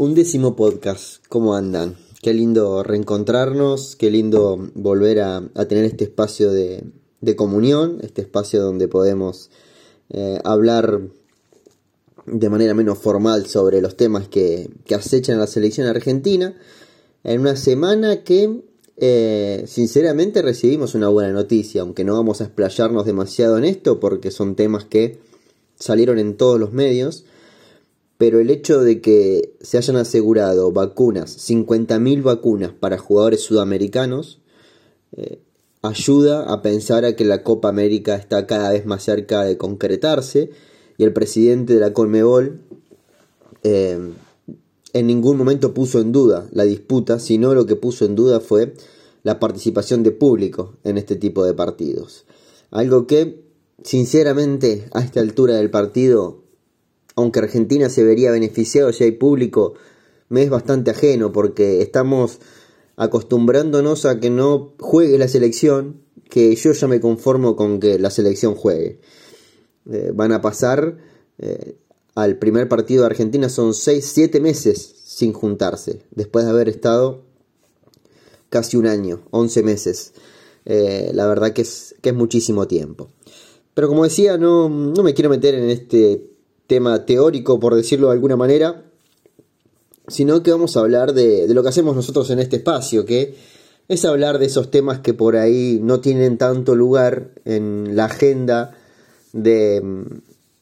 Un décimo podcast, ¿cómo andan? Qué lindo reencontrarnos, qué lindo volver a, tener este espacio de, comunión, este espacio donde podemos eh, hablar de manera menos formal sobre los temas que, acechan a la selección argentina, en una semana que eh, sinceramente recibimos una buena noticia, aunque no vamos a explayarnos demasiado en esto porque son temas que salieron en todos los medios pero el hecho de que se hayan asegurado vacunas, 50.000 vacunas para jugadores sudamericanos, eh, ayuda a pensar a que la Copa América está cada vez más cerca de concretarse y el presidente de la Colmebol eh, en ningún momento puso en duda la disputa, sino lo que puso en duda fue la participación de público en este tipo de partidos. Algo que, sinceramente, a esta altura del partido aunque Argentina se vería beneficiado si hay público, me es bastante ajeno porque estamos acostumbrándonos a que no juegue la selección, que yo ya me conformo con que la selección juegue. Eh, van a pasar eh, al primer partido de Argentina, son 6-7 meses sin juntarse, después de haber estado casi un año, 11 meses. Eh, la verdad que es, que es muchísimo tiempo. Pero como decía, no, no me quiero meter en este tema teórico, por decirlo de alguna manera, sino que vamos a hablar de, lo que hacemos nosotros en este espacio, que es hablar de esos temas que por ahí no tienen tanto lugar en la agenda de,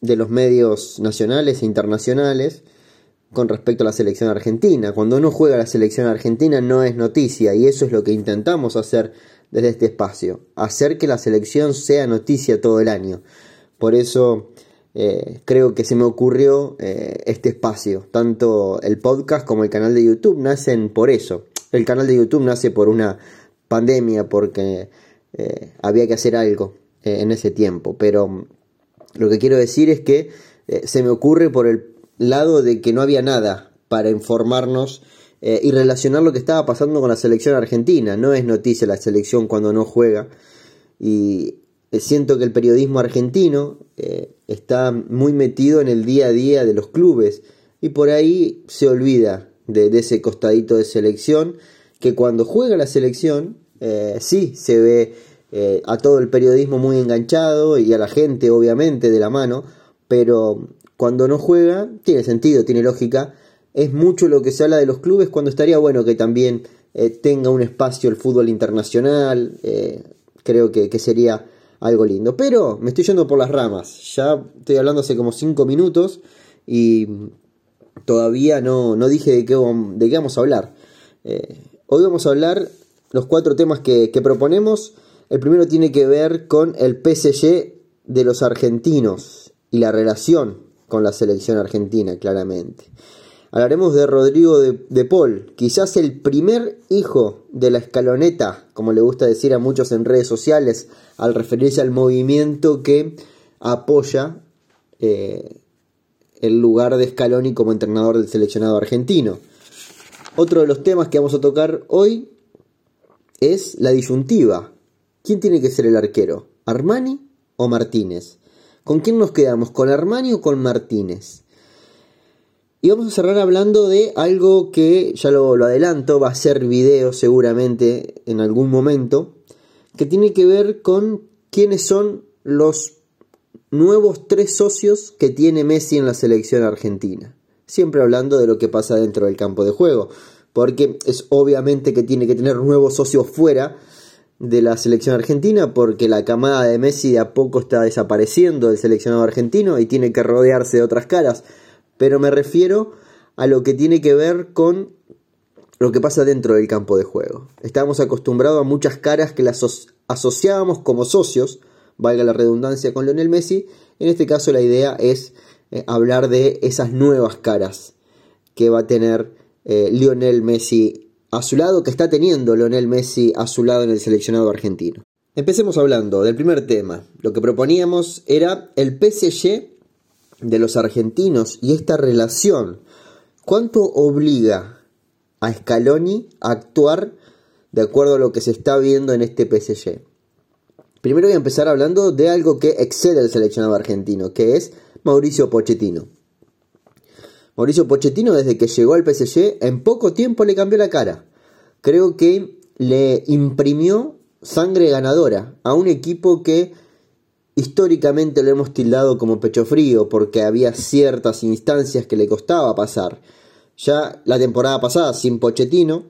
de los medios nacionales e internacionales con respecto a la selección argentina. Cuando uno juega la selección argentina no es noticia y eso es lo que intentamos hacer desde este espacio, hacer que la selección sea noticia todo el año. Por eso eh, creo que se me ocurrió eh, este espacio. Tanto el podcast como el canal de YouTube nacen por eso. El canal de YouTube nace por una pandemia, porque eh, había que hacer algo en ese tiempo. Pero lo que quiero decir es que se me ocurre por el lado de que no había nada para informarnos y relacionar lo que estaba pasando con la selección argentina. No es noticia la selección cuando no juega. Y siento que el periodismo argentino eh, está muy metido en el día a día de los clubes y por ahí se olvida de, ese costadito de selección que cuando juega la selección eh, sí se ve eh, a todo el periodismo muy enganchado y a la gente obviamente de la mano pero cuando no juega tiene sentido, tiene lógica. Es mucho lo que se habla de los clubes cuando estaría bueno que también tenga un espacio el fútbol internacional creo que sería algo lindo. Pero me estoy yendo por las ramas. Ya estoy hablando hace como 5 minutos y todavía no, no dije de qué, de qué vamos a hablar. Eh, hoy vamos a hablar los cuatro temas que, que proponemos. El primero tiene que ver con el PSG de los argentinos y la relación con la selección argentina, claramente. Hablaremos de Rodrigo de, Paul, quizás el primer hijo de la escaloneta, como le gusta decir a muchos en redes sociales, al referirse al movimiento que apoya eh, el lugar de Scaloni como entrenador del seleccionado argentino. Otro de los temas que vamos a tocar hoy es la disyuntiva. ¿Quién tiene que ser el arquero? ¿Armani o Martínez? ¿Con quién nos quedamos? ¿Con Armani o con Martínez? Y vamos a cerrar hablando de algo que, ya lo, adelanto, va a ser video seguramente en algún momento, que tiene que ver con quiénes son los nuevos tres socios que tiene Messi en la selección argentina. Siempre hablando de lo que pasa dentro del campo de juego, porque es obviamente que tiene que tener nuevos socios fuera de la selección argentina, porque la camada de Messi de a poco está desapareciendo del seleccionado argentino y tiene que rodearse de otras caras pero me refiero a lo que tiene que ver con lo que pasa dentro del campo de juego. Estábamos acostumbrados a muchas caras que las asociábamos como socios, valga la redundancia con Lionel Messi, en este caso la idea es eh, hablar de esas nuevas caras que va a tener eh, Lionel Messi a su lado, que está teniendo Lionel Messi a su lado en el seleccionado argentino. Empecemos hablando del primer tema. Lo que proponíamos era el PSG de los argentinos y esta relación, ¿cuánto obliga a Scaloni a actuar de acuerdo a lo que se está viendo en este PSG? Primero voy a empezar hablando de algo que excede al seleccionado argentino, que es Mauricio Pochettino. Mauricio Pochettino desde que llegó al PSG en poco tiempo le cambió la cara. Creo que le imprimió sangre ganadora a un equipo que históricamente lo hemos tildado como pecho frío porque había ciertas instancias que le costaba pasar. Ya la temporada pasada sin Pochettino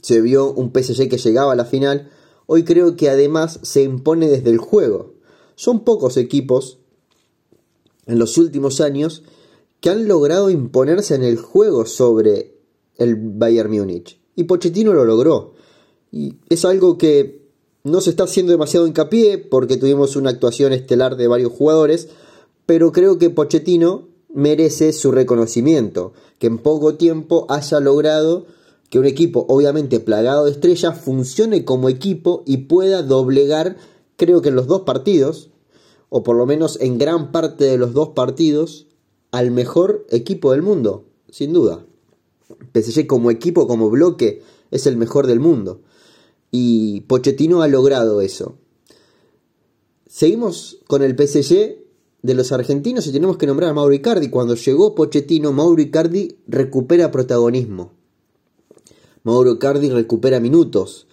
se vio un PSG que llegaba a la final. Hoy creo que además se impone desde el juego. Son pocos equipos en los últimos años que han logrado imponerse en el juego sobre el Bayern Múnich. Y Pochettino lo logró. Y es algo que no se está haciendo demasiado hincapié porque tuvimos una actuación estelar de varios jugadores, pero creo que Pochettino merece su reconocimiento, que en poco tiempo haya logrado que un equipo obviamente plagado de estrellas funcione como equipo y pueda doblegar, creo que en los dos partidos, o por lo menos en gran parte de los dos partidos, al mejor equipo del mundo, sin duda. PSG como equipo, como bloque, es el mejor del mundo. Y Pochettino ha logrado eso. Seguimos con el PSG de los argentinos y tenemos que nombrar a Mauro Icardi. Cuando llegó Pochettino, Mauro Icardi recupera protagonismo. Mauro Icardi recupera minutos,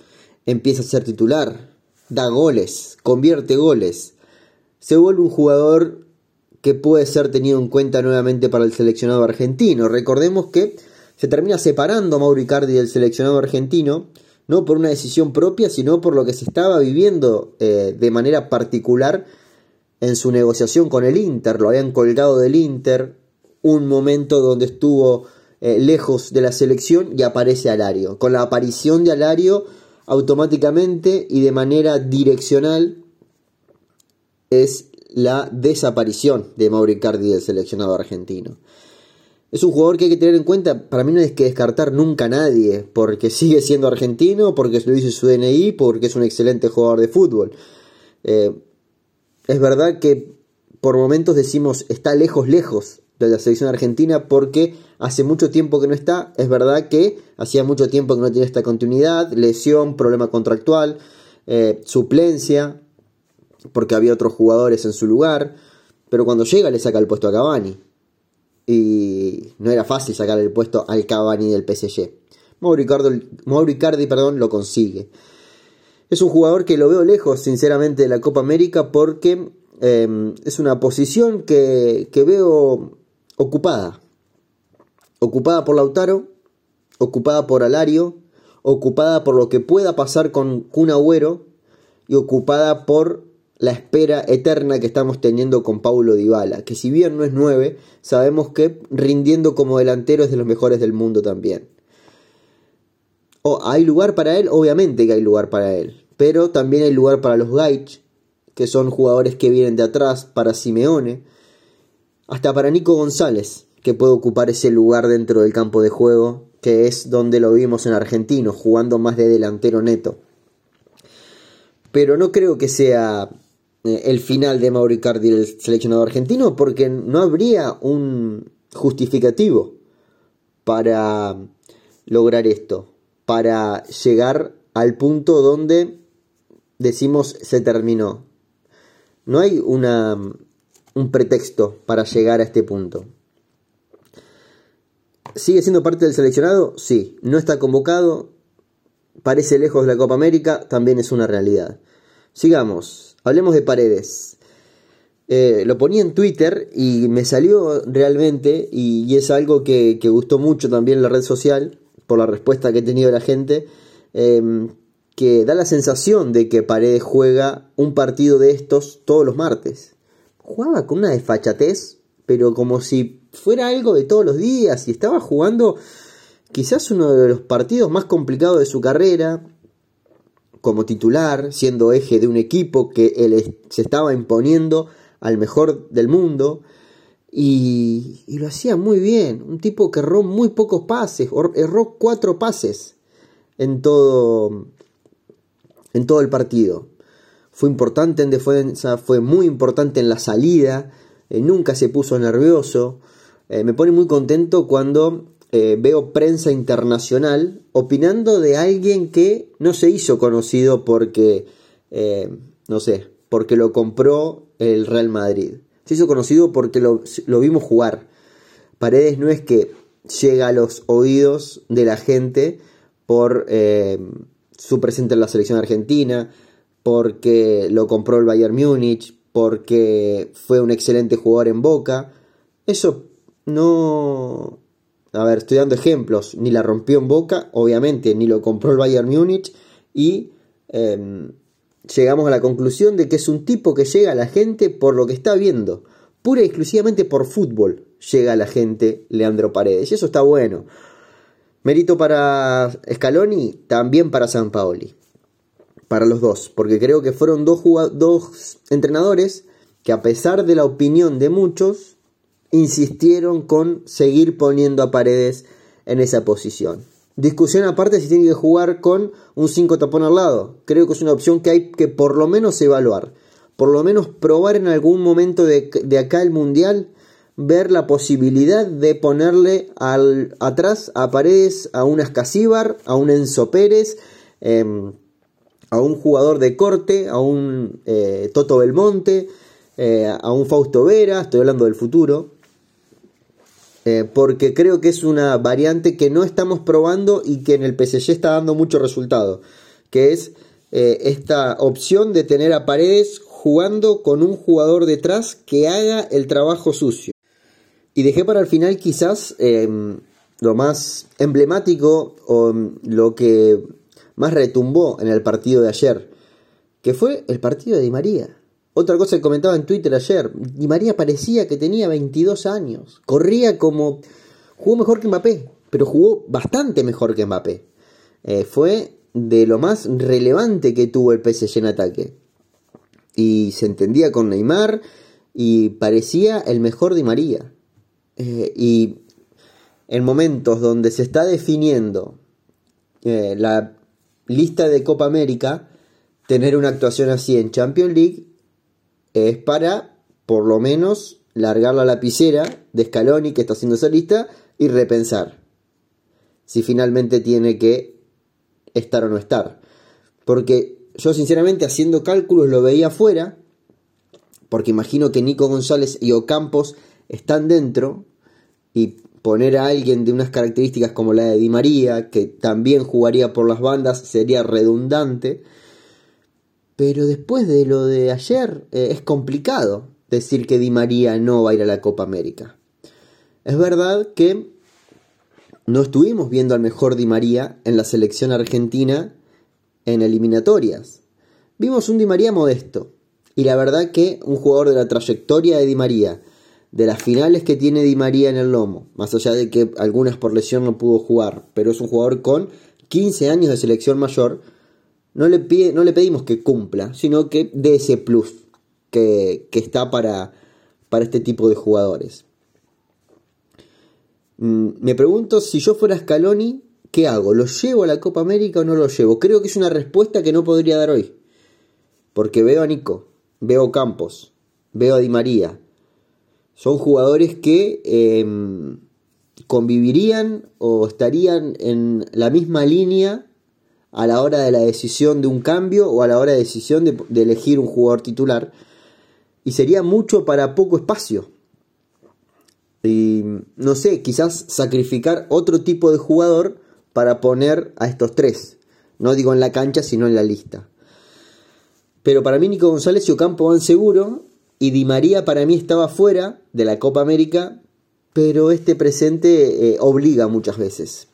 empieza a ser titular, da goles, convierte goles. Se vuelve un jugador que puede ser tenido en cuenta nuevamente para el seleccionado argentino. Recordemos que se termina separando Mauro Icardi del seleccionado argentino no por una decisión propia, sino por lo que se estaba viviendo eh, de manera particular en su negociación con el Inter. Lo habían colgado del Inter, un momento donde estuvo eh, lejos de la selección y aparece Alario. Con la aparición de Alario, automáticamente y de manera direccional es la desaparición de Mauricardi del seleccionado argentino. Es un jugador que hay que tener en cuenta, para mí no hay que descartar nunca a nadie, porque sigue siendo argentino, porque lo dice su DNI, porque es un excelente jugador de fútbol. Eh, es verdad que por momentos decimos está lejos, lejos de la selección argentina porque hace mucho tiempo que no está. Es verdad que hacía mucho tiempo que no tiene esta continuidad, lesión, problema contractual, eh, suplencia, porque había otros jugadores en su lugar. Pero cuando llega le saca el puesto a Cavani y no era fácil sacar el puesto al Cavani del PSG. Mauro Icardi, perdón, lo consigue. Es un jugador que lo veo lejos, sinceramente, de la Copa América porque em, es una posición que, que veo ocupada. Ocupada por Lautaro, ocupada por Alario, ocupada por lo que pueda pasar con Kun Agüero y ocupada por la espera eterna que estamos teniendo con Paulo Dybala, que si bien no es 9, sabemos que rindiendo como delantero es de los mejores del mundo también. ¿Hay lugar para él? Obviamente que hay lugar para él, pero también hay lugar para los Gaich, que son jugadores que vienen de atrás, para Simeone, hasta para Nico González, que puede ocupar ese lugar dentro del campo de juego, que es donde lo vimos en Argentino, jugando más de delantero neto. Pero no creo que sea el final de Mauricardi el seleccionado argentino porque no habría un justificativo para lograr esto, para llegar al punto donde decimos se terminó. No hay una, un pretexto para llegar a este punto. ¿Sigue siendo parte del seleccionado? Sí. ¿No está convocado? Parece lejos de la Copa América, también es una realidad. Sigamos. Hablemos de paredes. Eh, lo ponía en Twitter y me salió realmente, y, es algo que, gustó mucho también la red social, por la respuesta que ha tenido la gente, em, que da la sensación de que Paredes juega un partido de estos todos los martes. Jugaba con una desfachatez, pero como si fuera algo de todos los días, y estaba jugando quizás uno de los partidos más complicados de su carrera, como titular, siendo eje de un equipo que se estaba imponiendo al mejor del mundo. Y, lo hacía muy bien. Un tipo que erró muy pocos pases, erró cuatro pases en todo, en todo el partido. Fue importante en defensa, fue muy importante en la salida, eh, nunca se puso nervioso. Eh, me pone muy contento cuando eh, veo prensa internacional opinando de alguien que no se hizo conocido porque, eh, no sé, porque lo compró el Real Madrid. Se hizo conocido porque lo, vimos jugar, Paredes no es que llega a los oídos de la gente por eh, su presente en la selección argentina, porque lo compró el Bayern Múnich, porque fue un excelente jugador en Boca. Eso no... A ver, estoy dando ejemplos. Ni la rompió en Boca, obviamente, ni lo compró el Bayern Múnich. Y em, llegamos a la conclusión de que es un tipo que llega a la gente por lo que está viendo. Pura y exclusivamente por fútbol llega a la gente Leandro Paredes. Y eso está bueno. Mérito para Scaloni, también para San Paoli. Para los dos. Porque creo que fueron dos, dos entrenadores que a pesar de la opinión de muchos, insistieron con seguir poniendo a Paredes en esa posición. Discusión aparte si tiene que jugar con un 5 tapón al lado. Creo que es una opción que hay que por lo menos evaluar. Por lo menos probar en algún momento de, acá el Mundial, ver la posibilidad de ponerle al, atrás a Paredes a un Ascasíbar, a un Enzo Pérez, em, a un jugador de corte, a un eh, Toto Belmonte, eh, a un Fausto Vera, estoy hablando del futuro, eh, porque creo que es una variante que no estamos probando y que en el PSG está dando mucho resultado, que es eh, esta opción de tener a Paredes jugando con un jugador detrás que haga el trabajo sucio. Y dejé para el final quizás em, lo más emblemático o em, lo que más retumbó en el partido de ayer, que fue el partido de Di María. Otra cosa que comentaba en Twitter ayer, Di María parecía que tenía 22 años, corría como... jugó mejor que Mbappé, pero jugó bastante mejor que Mbappé. Eh, fue de lo más relevante que tuvo el PSG en ataque. Y se entendía con Neymar y parecía el mejor Di María. Eh, y en momentos donde se está definiendo eh, la lista de Copa América, tener una actuación así en Champions League es para, por lo menos, largar la lapicera de Scaloni que está haciendo esa lista y repensar si finalmente tiene que estar o no estar. Porque yo sinceramente haciendo cálculos lo veía afuera, porque imagino que Nico González y Ocampos están dentro y poner a alguien de unas características como la de Di María, que también jugaría por las bandas, sería redundante. Pero después de lo de ayer eh, es complicado decir que Di María no va a ir a la Copa América. Es verdad que no estuvimos viendo al mejor Di María en la selección argentina en eliminatorias. Vimos un Di María modesto. Y la verdad que un jugador de la trayectoria de Di María, de las finales que tiene Di María en el lomo, más allá de que algunas por lesión no pudo jugar, pero es un jugador con 15 años de selección mayor, no le, pide, no le pedimos que cumpla, sino que dé ese plus que, está para, para este tipo de jugadores. Mm, me pregunto si yo fuera Scaloni, ¿qué hago? ¿Lo llevo a la Copa América o no lo llevo? Creo que es una respuesta que no podría dar hoy. Porque veo a Nico, veo Campos, veo a Di María. Son jugadores que em, convivirían o estarían en la misma línea a la hora de la decisión de un cambio o a la hora de decisión de, elegir un jugador titular. Y sería mucho para poco espacio. Y no sé, quizás sacrificar otro tipo de jugador para poner a estos tres. No digo en la cancha, sino en la lista. Pero para mí Nico González y Ocampo van seguro. Y Di María para mí estaba fuera de la Copa América. Pero este presente eh, obliga muchas veces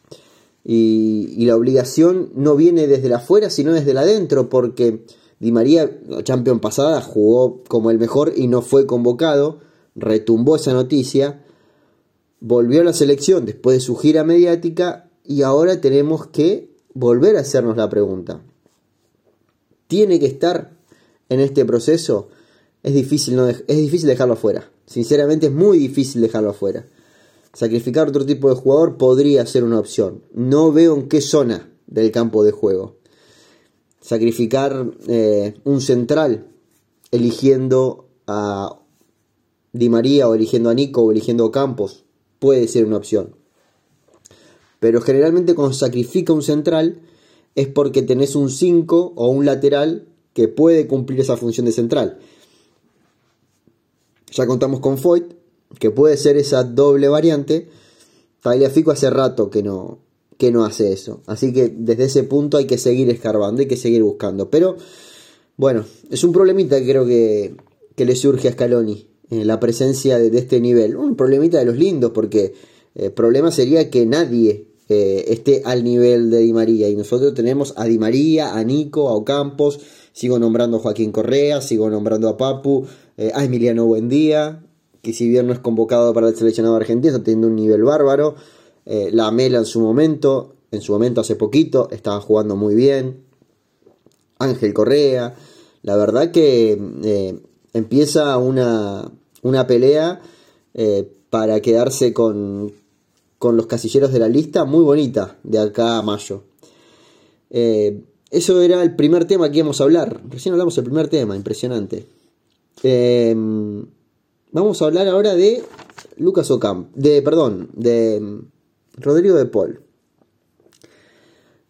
y, la obligación no viene desde la afuera, sino desde la adentro, porque Di María, Champions pasada, jugó como el mejor y no fue convocado, retumbó esa noticia, volvió a la selección después de su gira mediática y ahora tenemos que volver a hacernos la pregunta. ¿Tiene que estar en este proceso? Es difícil, no es difícil dejarlo afuera. Sinceramente es muy difícil dejarlo afuera. Sacrificar otro tipo de jugador podría ser una opción. No veo en qué zona del campo de juego. Sacrificar eh, un central eligiendo a Di María o eligiendo a Nico o eligiendo a Campos puede ser una opción. Pero generalmente cuando sacrifica un central es porque tenés un 5 o un lateral que puede cumplir esa función de central. Ya contamos con Foyt, que puede ser esa doble variante, Tagliafico hace rato que no, que no hace eso. Así que desde ese punto hay que seguir escarbando, hay que seguir buscando. Pero bueno, es un problemita que creo que, que le surge a Scaloni, eh, la presencia de, este nivel. Un problemita de los lindos, porque el eh, problema sería que nadie eh, esté al nivel de Di María. Y nosotros tenemos a Di María, a Nico, a Ocampos, sigo nombrando a Joaquín Correa, sigo nombrando a Papu, a Emiliano Buendía, que si bien no es convocado para el seleccionado argentino, está teniendo un nivel bárbaro. la Mela en su momento, en su momento hace poquito, estaba jugando muy bien. Ángel Correa. La verdad que empieza una, una pelea eh, para quedarse con, con, los casilleros de la lista muy bonita de acá a mayo. Eh, eso era el primer tema que íbamos a hablar. Recién hablamos del primer tema, impresionante. Em, vamos a hablar ahora de Lucas Ocamp, de, perdón, de Rodrigo de Paul.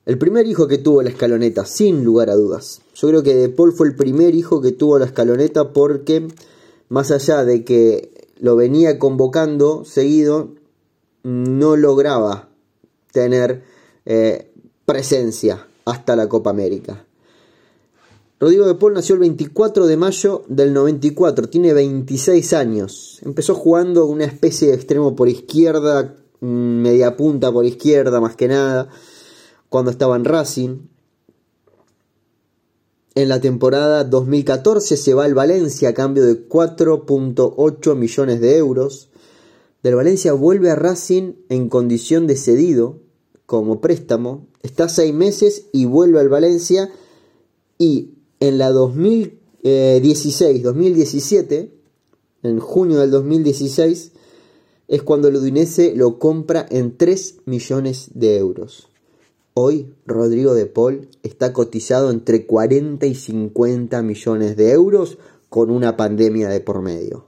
El primer hijo que tuvo la escaloneta, sin lugar a dudas. Yo creo que De Paul fue el primer hijo que tuvo la escaloneta porque, más allá de que lo venía convocando seguido, no lograba tener eh, presencia hasta la Copa América. Rodrigo de Paul nació el 24 de mayo del 94, tiene 26 años. Empezó jugando una especie de extremo por izquierda, mm, media punta por izquierda más que nada cuando estaba en Racing. En la temporada 2014 se va al Valencia a cambio de 4.8 millones de euros. Del Valencia vuelve a Racing en condición de cedido como préstamo. Está seis meses y vuelve al Valencia. Y en la 2016-2017, en junio del 2016, es cuando el Udinese lo compra en 3 millones de euros. Hoy Rodrigo de Paul está cotizado entre 40 y 50 millones de euros con una pandemia de por medio.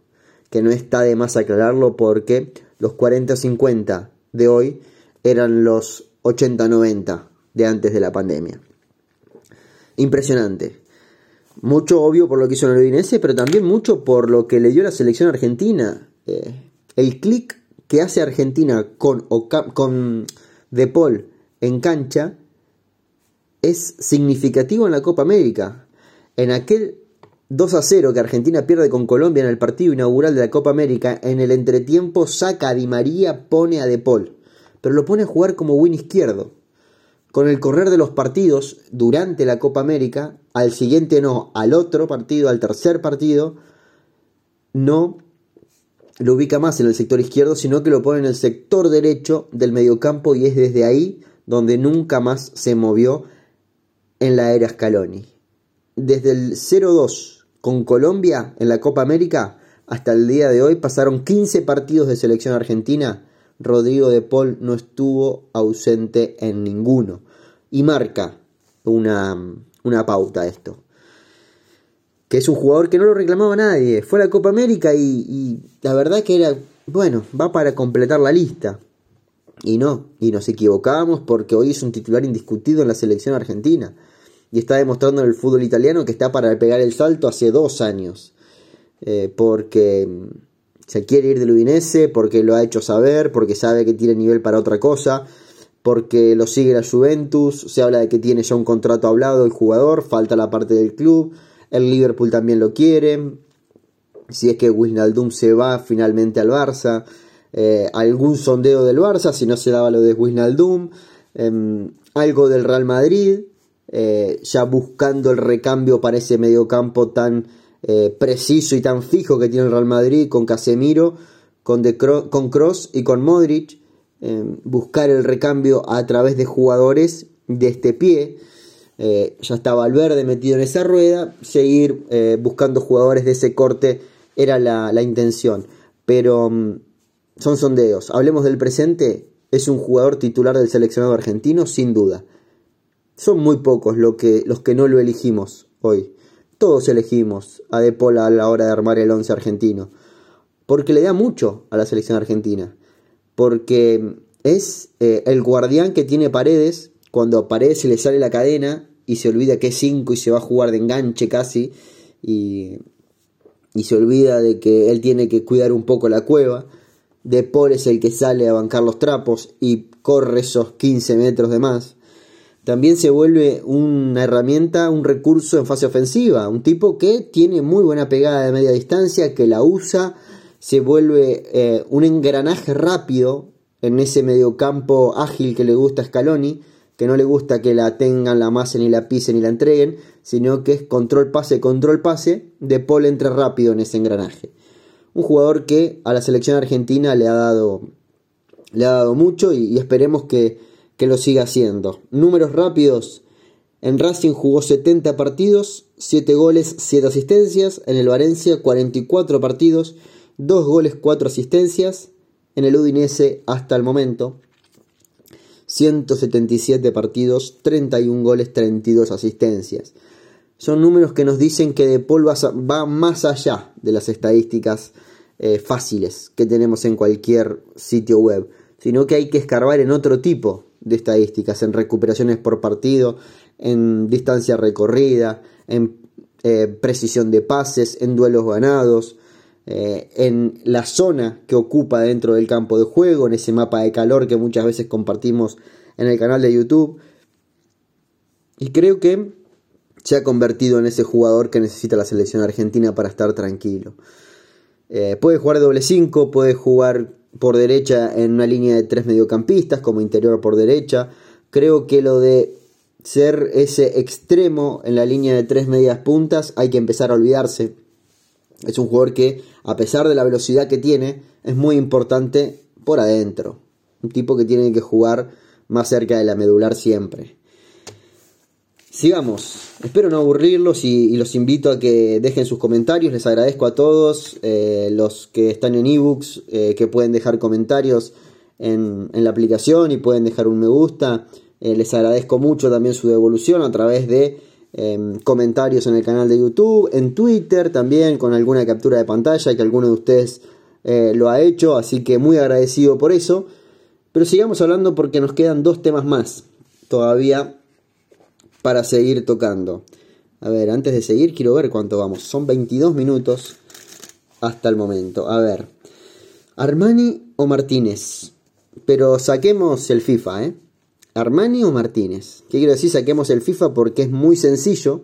Que no está de más aclararlo porque los 40 o 50 de hoy eran los 80-90 de antes de la pandemia. Impresionante. Mucho obvio por lo que hizo el Udinese, pero también mucho por lo que le dio la selección argentina. Eh, el clic que hace Argentina con, con De Paul en cancha es significativo en la Copa América. En aquel 2 a 0 que Argentina pierde con Colombia en el partido inaugural de la Copa América, en el entretiempo saca a Di María, pone a De Paul, pero lo pone a jugar como win izquierdo. Con el correr de los partidos durante la Copa América, al siguiente no, al otro partido, al tercer partido, no lo ubica más en el sector izquierdo, sino que lo pone en el sector derecho del mediocampo y es desde ahí donde nunca más se movió en la era Scaloni. Desde el 0-2 con Colombia en la Copa América hasta el día de hoy pasaron 15 partidos de selección argentina. Rodrigo de Paul no estuvo ausente en ninguno. Y marca una, una pauta esto. Que es un jugador que no lo reclamaba nadie. Fue a la Copa América y, y la verdad que era, bueno, va para completar la lista. Y no, y nos equivocábamos porque hoy es un titular indiscutido en la selección argentina. Y está demostrando en el fútbol italiano que está para pegar el salto hace dos años. Eh, porque se quiere ir del Udinese, porque lo ha hecho saber, porque sabe que tiene nivel para otra cosa, porque lo sigue la Juventus, se habla de que tiene ya un contrato hablado el jugador, falta la parte del club, el Liverpool también lo quiere, si es que Wijnaldum se va finalmente al Barça, eh, algún sondeo del Barça, si no se daba lo de Wijnaldum, em, algo del Real Madrid, eh, ya buscando el recambio para ese mediocampo tan eh, preciso y tan fijo que tiene el Real Madrid con Casemiro, con, con Cross y con Modric, em, buscar el recambio a través de jugadores de este pie. ya estaba Valverde metido en esa rueda, seguir buscando jugadores de ese corte era la, la intención. Pero em, son sondeos. Hablemos del presente. Es un jugador titular del seleccionado argentino, sin duda. Son muy pocos lo que, los que no lo elegimos hoy. Todos elegimos a De Paul a la hora de armar el once argentino. Porque le da mucho a la selección argentina. Porque es eh, el guardián que tiene paredes. Cuando Paredes le sale la cadena y se olvida que es 5 y se va a jugar de enganche casi. Y y se olvida de que él tiene que cuidar un poco la cueva. De Paul es el que sale a bancar los trapos y corre esos 15 metros de más. También se vuelve una herramienta, un recurso en fase ofensiva. Un tipo que tiene muy buena pegada de media distancia, que la usa, se vuelve eh, un engranaje rápido en ese mediocampo ágil que le gusta a Scaloni, que no le gusta que la tengan, la masen ni la pisen ni la entreguen, sino que es control pase, control pase, De Paul entra rápido en ese engranaje. Un jugador que a la selección argentina le ha dado, le ha dado mucho y, esperemos que, que lo siga haciendo. Números rápidos. En Racing jugó 70 partidos, 7 goles, 7 asistencias. En el Valencia 44 partidos, 2 goles, 4 asistencias. En el Udinese hasta el momento 177 partidos, 31 goles, 32 asistencias. Son números que nos dicen que De Paul va, más allá de las estadísticas eh, fáciles que tenemos en cualquier sitio web, sino que hay que escarbar en otro tipo de estadísticas, en recuperaciones por partido, en distancia recorrida, en eh, precisión de pases, en duelos ganados, eh, en la zona que ocupa dentro del campo de juego, en ese mapa de calor que muchas veces compartimos en el canal de YouTube. Y creo que se ha convertido en ese jugador que necesita la selección argentina para estar tranquilo. Eh, puede jugar doble 5, puede jugar por derecha en una línea de tres mediocampistas, como interior por derecha. Creo que lo de ser ese extremo en la línea de tres medias puntas hay que empezar a olvidarse. Es un jugador que, a pesar de la velocidad que tiene, es muy importante por adentro. Un tipo que tiene que jugar más cerca de la medular siempre. Sigamos. Espero no aburrirlos y, los invito a que dejen sus comentarios. Les agradezco a todos eh, los que están en ebooks, eh, que pueden dejar comentarios en, la aplicación y pueden dejar un me gusta. Eh, les agradezco mucho también su devolución a través de Em, comentarios en el canal de YouTube, en Twitter también con alguna captura de pantalla que alguno de ustedes lo ha hecho, así que muy agradecido por eso. Pero sigamos hablando porque nos quedan dos temas más todavía para seguir tocando. A ver, antes de seguir quiero ver cuánto vamos. Son 22 minutos hasta el momento. A ver, Armani o Martínez. Pero saquemos el FIFA, ¿eh? Armani o Martínez. ¿Qué quiero decir? Saquemos el FIFA porque es muy sencillo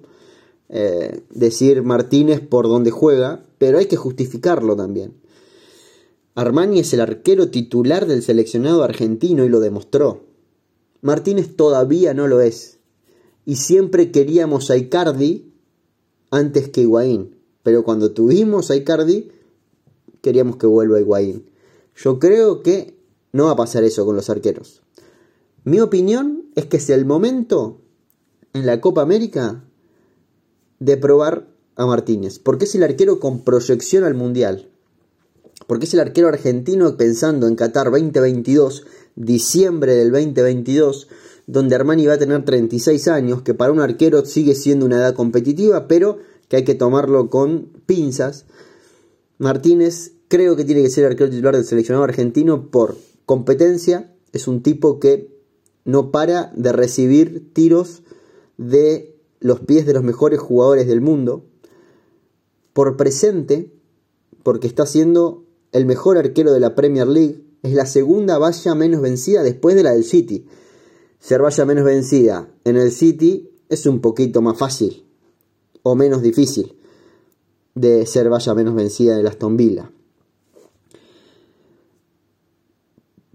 eh, decir Martínez por donde juega, pero hay que justificarlo también. Armani es el arquero titular del seleccionado argentino y lo demostró. Martínez todavía no lo es. Y siempre queríamos a Icardi antes que Higuaín. Pero cuando tuvimos a Icardi, queríamos que vuelva Higuaín. Yo creo que no va a pasar eso con los arqueros. Mi opinión es que es el momento en la Copa América de probar a Martínez, porque es el arquero con proyección al Mundial, porque es el arquero argentino pensando en Qatar 2022, diciembre del 2022, donde Armani va a tener 36 años, que para un arquero sigue siendo una edad competitiva, pero que hay que tomarlo con pinzas. Martínez creo que tiene que ser arquero titular del seleccionado argentino por competencia, es un tipo que no para de recibir tiros de los pies de los mejores jugadores del mundo. Por presente, porque está siendo el mejor arquero de la Premier League, es la segunda valla menos vencida después de la del City. Ser valla menos vencida en el City es un poquito más fácil o menos difícil de ser valla menos vencida en el Aston Villa.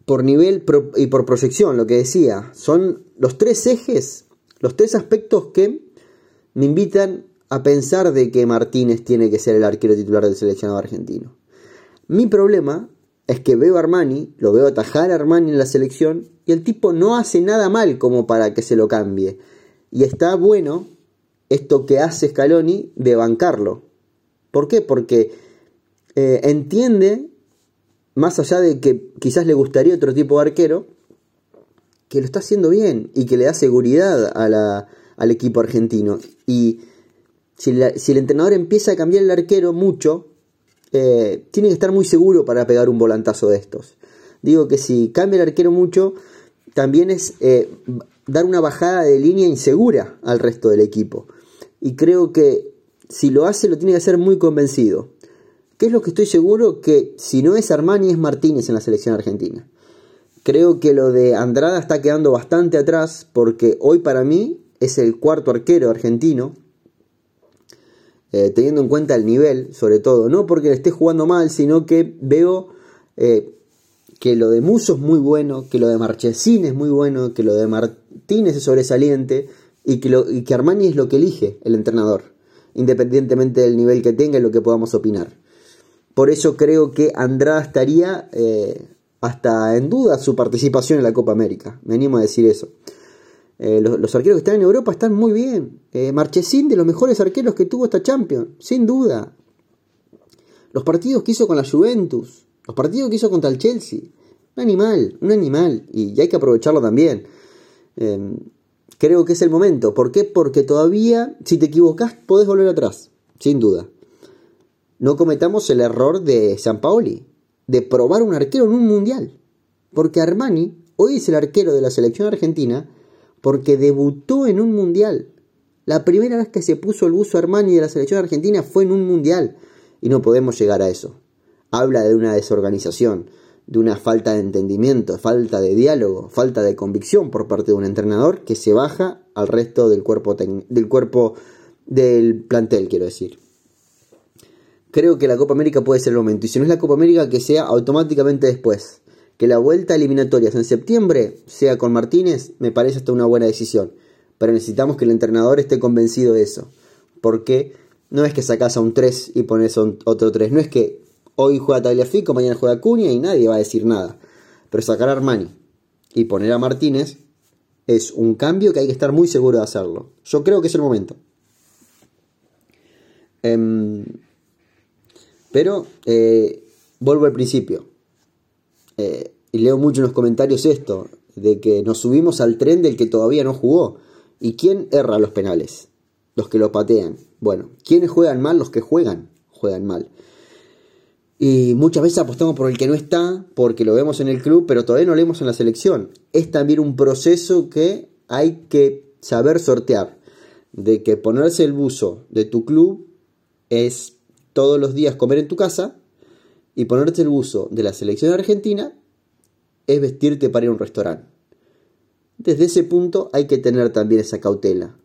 por nivel y por proyección, lo que decía. Son los tres ejes, los tres aspectos que me invitan a pensar de que Martínez tiene que ser el arquero titular del seleccionado argentino. Mi problema es que veo a Armani, lo veo atajar a Armani en la selección y el tipo no hace nada mal como para que se lo cambie. Y está bueno esto que hace Scaloni de bancarlo. ¿Por qué? Porque eh, entiende más allá de que quizás le gustaría otro tipo de arquero, que lo está haciendo bien y que le da seguridad al equipo argentino. Y si, el entrenador empieza a cambiar el arquero mucho, eh, tiene que estar muy seguro para pegar un volantazo de estos. Digo que si cambia el arquero mucho, también es eh, dar una bajada de línea insegura al resto del equipo. Y creo que si lo hace, lo tiene que hacer muy convencido. ¿Qué es lo que estoy seguro? Que si no es Armani es Martínez en la selección argentina. Creo que lo de Andrada está quedando bastante atrás porque hoy para mí es el cuarto arquero argentino, eh, teniendo en cuenta el nivel, sobre todo, no porque le esté jugando mal, sino que veo eh, que lo de Muso es muy bueno, que lo de Marchesín es muy bueno, que lo de Martínez es sobresaliente y que, lo, y que Armani es lo que elige el entrenador, independientemente del nivel que tenga y lo que podamos opinar. Por eso creo que Andrada estaría eh, hasta en duda su participación en la Copa América. Me animo a decir eso. Eh, los, arqueros que están en Europa están muy bien. Eh, Marchesín de los mejores arqueros que tuvo esta Champions, sin duda. Los partidos que hizo con la Juventus, los partidos que hizo contra el Chelsea. Un animal, un animal. Y hay que aprovecharlo también. Em, creo que es el momento. ¿Por qué? Porque todavía, si te equivocas, podés volver atrás, sin duda. No cometamos el error de San Paoli de probar un arquero en un mundial. Porque Armani hoy es el arquero de la selección argentina porque debutó en un mundial. La primera vez que se puso el buzo Armani de la selección argentina fue en un mundial. Y no podemos llegar a eso. Habla de una desorganización, de una falta de entendimiento, falta de diálogo, falta de convicción por parte de un entrenador que se baja al resto del cuerpo, del, cuerpo del plantel, quiero decir creo que la Copa América puede ser el momento. Y si no es la Copa América, que sea automáticamente después. Que la vuelta a eliminatorias en septiembre sea con Martínez, me parece hasta una buena decisión. Pero necesitamos que el entrenador esté convencido de eso. Porque no es que sacas a un 3 y pones a otro 3. No es que hoy juega Tagliafico, mañana juega Cunha y nadie va a decir nada. Pero sacar a Armani y poner a Martínez es un cambio que hay que estar muy seguro de hacerlo. Yo creo que es el momento. Em, pero eh, vuelvo al principio. Eh, y leo mucho en los comentarios esto, de que nos subimos al tren del que todavía no jugó. ¿Y quién erra los penales? Los que lo patean. Bueno, ¿quiénes juegan mal? Los que juegan, juegan mal. Y muchas veces apostamos por el que no está, porque lo vemos en el club, pero todavía no lo vemos en la selección. Es también un proceso que hay que saber sortear. De que ponerse el buzo de tu club es todos los días comer en tu casa y ponerte el buzo de la selección argentina es vestirte para ir a un restaurante. Desde ese punto hay que tener también esa cautela.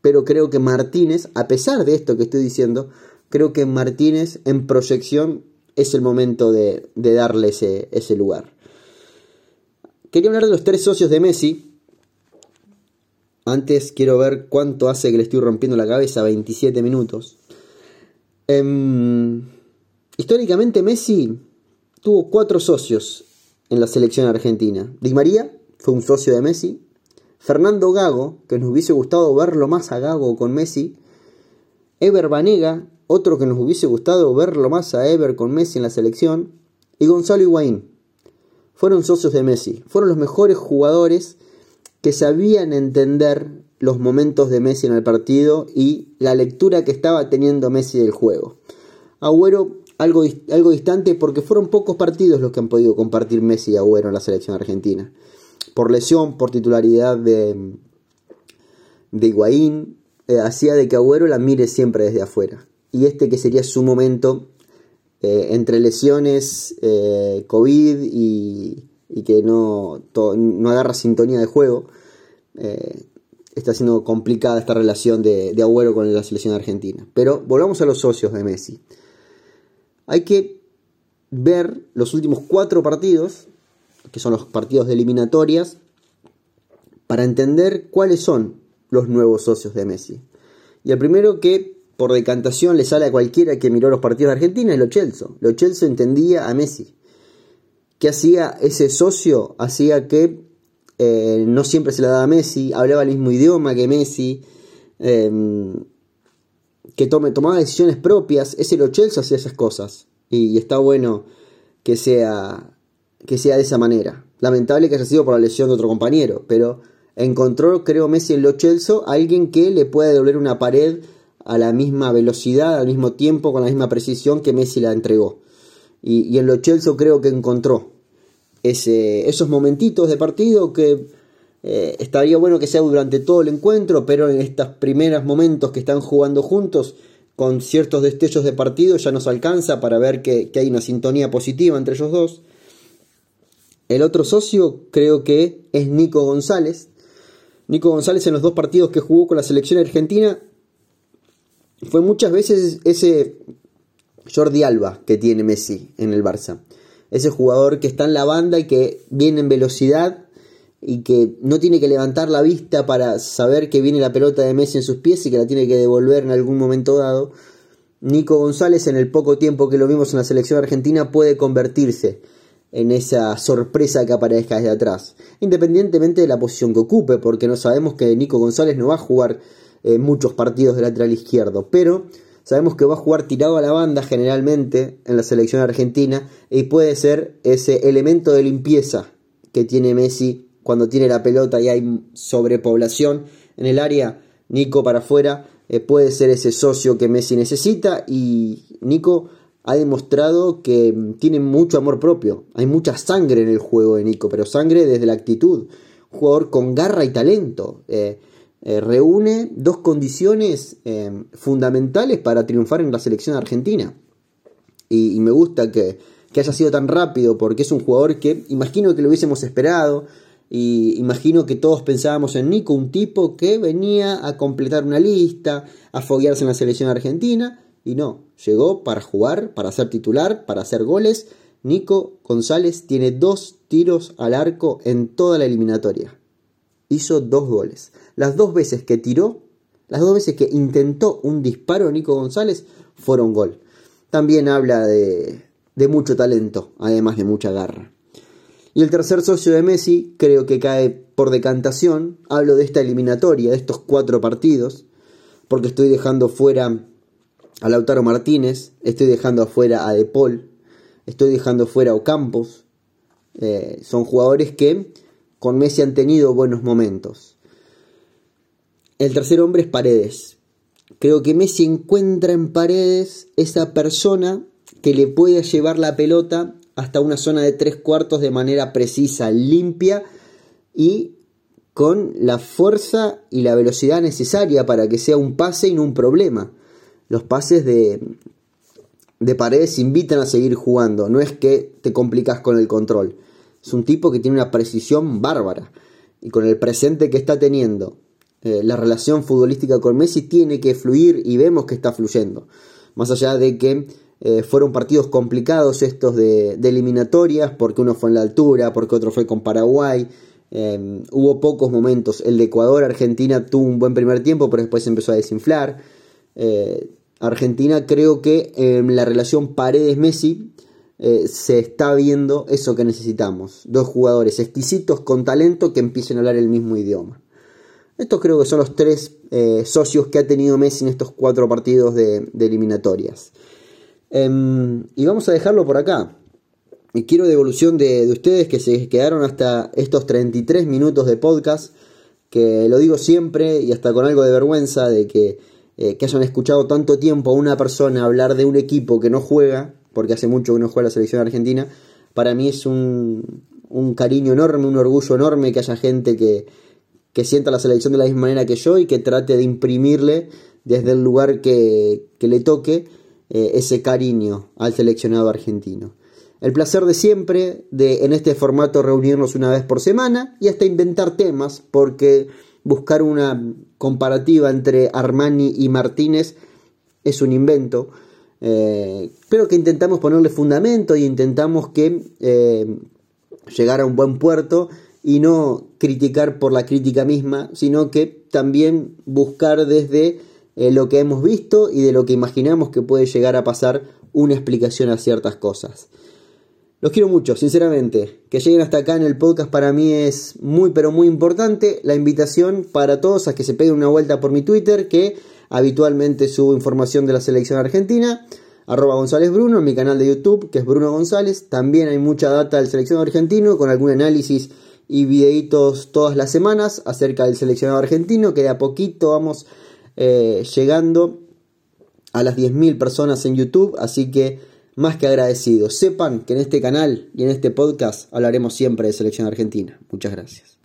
Pero creo que Martínez, a pesar de esto que estoy diciendo, creo que Martínez en proyección es el momento de, darle ese, ese lugar. Quería hablar de los tres socios de Messi. Antes quiero ver cuánto hace que le estoy rompiendo la cabeza, 27 minutos. Em, históricamente Messi tuvo cuatro socios en la selección argentina. Di María fue un socio de Messi. Fernando Gago, que nos hubiese gustado verlo más a Gago con Messi. Ever Banega, otro que nos hubiese gustado verlo más a Ever con Messi en la selección. Y Gonzalo Higuaín. Fueron socios de Messi. Fueron los mejores jugadores que sabían entender los momentos de Messi en el partido y la lectura que estaba teniendo Messi del juego. Agüero algo, algo distante porque fueron pocos partidos los que han podido compartir Messi y Agüero en la selección argentina. Por lesión, por titularidad de, de Higuaín, eh, hacía de que Agüero la mire siempre desde afuera. Y este que sería su momento eh, entre lesiones, eh, COVID y, y que no, no agarra sintonía de juego está siendo complicada esta relación de, de Agüero con la selección argentina. Pero volvamos a los socios de Messi. Hay que ver los últimos cuatro partidos, que son los partidos de eliminatorias, para entender cuáles son los nuevos socios de Messi. Y el primero que por decantación le sale a cualquiera que miró los partidos de Argentina es Lo Celso. Lo Celso entendía a Messi. ¿Qué hacía ese socio? Hacía que eh, no siempre se la daba a Messi, hablaba el mismo idioma que Messi, em, que tome, tomaba decisiones propias, ese lo Chelsea hacía esas cosas y, está bueno que sea, que sea de esa manera. Lamentable que haya sido por la lesión de otro compañero, pero encontró, creo, Messi en Lo Chelsea alguien que le puede doler una pared a la misma velocidad, al mismo tiempo, con la misma precisión que Messi la entregó. Y, y en Lo Chelsea creo que encontró esos momentitos de partido que eh, estaría bueno que sea durante todo el encuentro, pero en estos primeros momentos que están jugando juntos, con ciertos destellos de partido ya nos alcanza para ver que, hay una sintonía positiva entre ellos dos. El otro socio creo que es Nico González. Nico González en los dos partidos que jugó con la selección argentina fue muchas veces ese Jordi Alba que tiene Messi en el Barça. Ese jugador que está en la banda y que viene en velocidad y que no tiene que levantar la vista para saber que viene la pelota de Messi en sus pies y que la tiene que devolver en algún momento dado. Nico González en el poco tiempo que lo vimos en la selección argentina puede convertirse en esa sorpresa que aparezca desde atrás, independientemente de la posición que ocupe, porque no sabemos que Nico González no va a jugar eh, muchos partidos de lateral izquierdo, pero sabemos que va a jugar tirado a la banda generalmente en la selección argentina y puede ser ese elemento de limpieza que tiene Messi cuando tiene la pelota y hay sobrepoblación en el área, Nico para afuera eh, puede ser ese socio que Messi necesita y Nico ha demostrado que tiene mucho amor propio. Hay mucha sangre en el juego de Nico, pero sangre desde la actitud. Jugador con garra y talento. Eh, eh, reúne dos condiciones fundamentales para triunfar en la selección argentina. Y, me gusta que, que, haya sido tan rápido porque es un jugador que imagino que lo hubiésemos esperado. Y imagino que todos pensábamos en Nico, un tipo que venía a completar una lista, a foguearse en la selección argentina, y no, llegó para jugar, para ser titular, para hacer goles. Nico González tiene dos tiros al arco en toda la eliminatoria. Hizo dos goles. Las dos veces que tiró, las dos veces que intentó un disparo Nico González, fueron gol. También habla de, de mucho talento, además de mucha garra. Y el tercer socio de Messi creo que cae por decantación. Hablo de esta eliminatoria, de estos cuatro partidos, porque estoy dejando fuera a Lautaro Martínez, estoy dejando afuera a De Paul, estoy dejando fuera a Ocampos. Eh, son jugadores que con Messi han tenido buenos momentos. El tercer hombre es Paredes. Creo que Messi encuentra en Paredes esa persona que le puede llevar la pelota hasta una zona de tres cuartos de manera precisa, limpia y con la fuerza y la velocidad necesaria para que sea un pase y no un problema. Los pases de, de paredes invitan a seguir jugando, no es que te complicas con el control. Es un tipo que tiene una precisión bárbara y con el presente que está teniendo, eh, la relación futbolística con Messi tiene que fluir y vemos que está fluyendo. Más allá de que eh, fueron partidos complicados estos de, eliminatorias, porque uno fue en la altura, porque otro fue con Paraguay. Eh, hubo pocos momentos. El de Ecuador, Argentina tuvo un buen primer tiempo, pero después empezó a desinflar. Eh, Argentina creo que en la relación Paredes-Messi se está viendo eso que necesitamos. Dos jugadores exquisitos con talento que empiecen a hablar el mismo idioma. Estos creo que son los tres socios que ha tenido Messi en estos cuatro partidos de eliminatorias. Em, y vamos a dejarlo por acá. Y quiero devolución de, de, ustedes que se quedaron hasta estos 33 minutos de podcast, que lo digo siempre y hasta con algo de vergüenza de que, eh, que hayan escuchado tanto tiempo a una persona hablar de un equipo que no juega, porque hace mucho que no juega la selección argentina, para mí es un, un cariño enorme, un orgullo enorme que haya gente que, que sienta la selección de la misma manera que yo y que trate de imprimirle desde el lugar que, que le toque eh, ese cariño al seleccionado argentino. El placer de siempre de en este formato reunirnos una vez por semana y hasta inventar temas porque buscar una comparativa entre Armani y Martínez es un invento, eh, pero que intentamos ponerle fundamento y intentamos que eh, llegara a un buen puerto y no criticar por la crítica misma, sino que también buscar desde eh, lo que hemos visto y de lo que imaginamos que puede llegar a pasar una explicación a ciertas cosas. Los quiero mucho, sinceramente. Que lleguen hasta acá en el podcast para mí es muy pero muy importante. La invitación para todos a que se peguen una vuelta por mi Twitter, que habitualmente subo información de la selección argentina. Arroba González Bruno, en mi canal de YouTube, que es Bruno González. También hay mucha data del seleccionado argentino, con algún análisis y videitos todas las semanas acerca del seleccionado argentino, que de a poquito vamos eh, llegando a las 10.000 personas en YouTube, así que más que agradecido. Sepan que en este canal y en este podcast hablaremos siempre de selección argentina. Muchas gracias.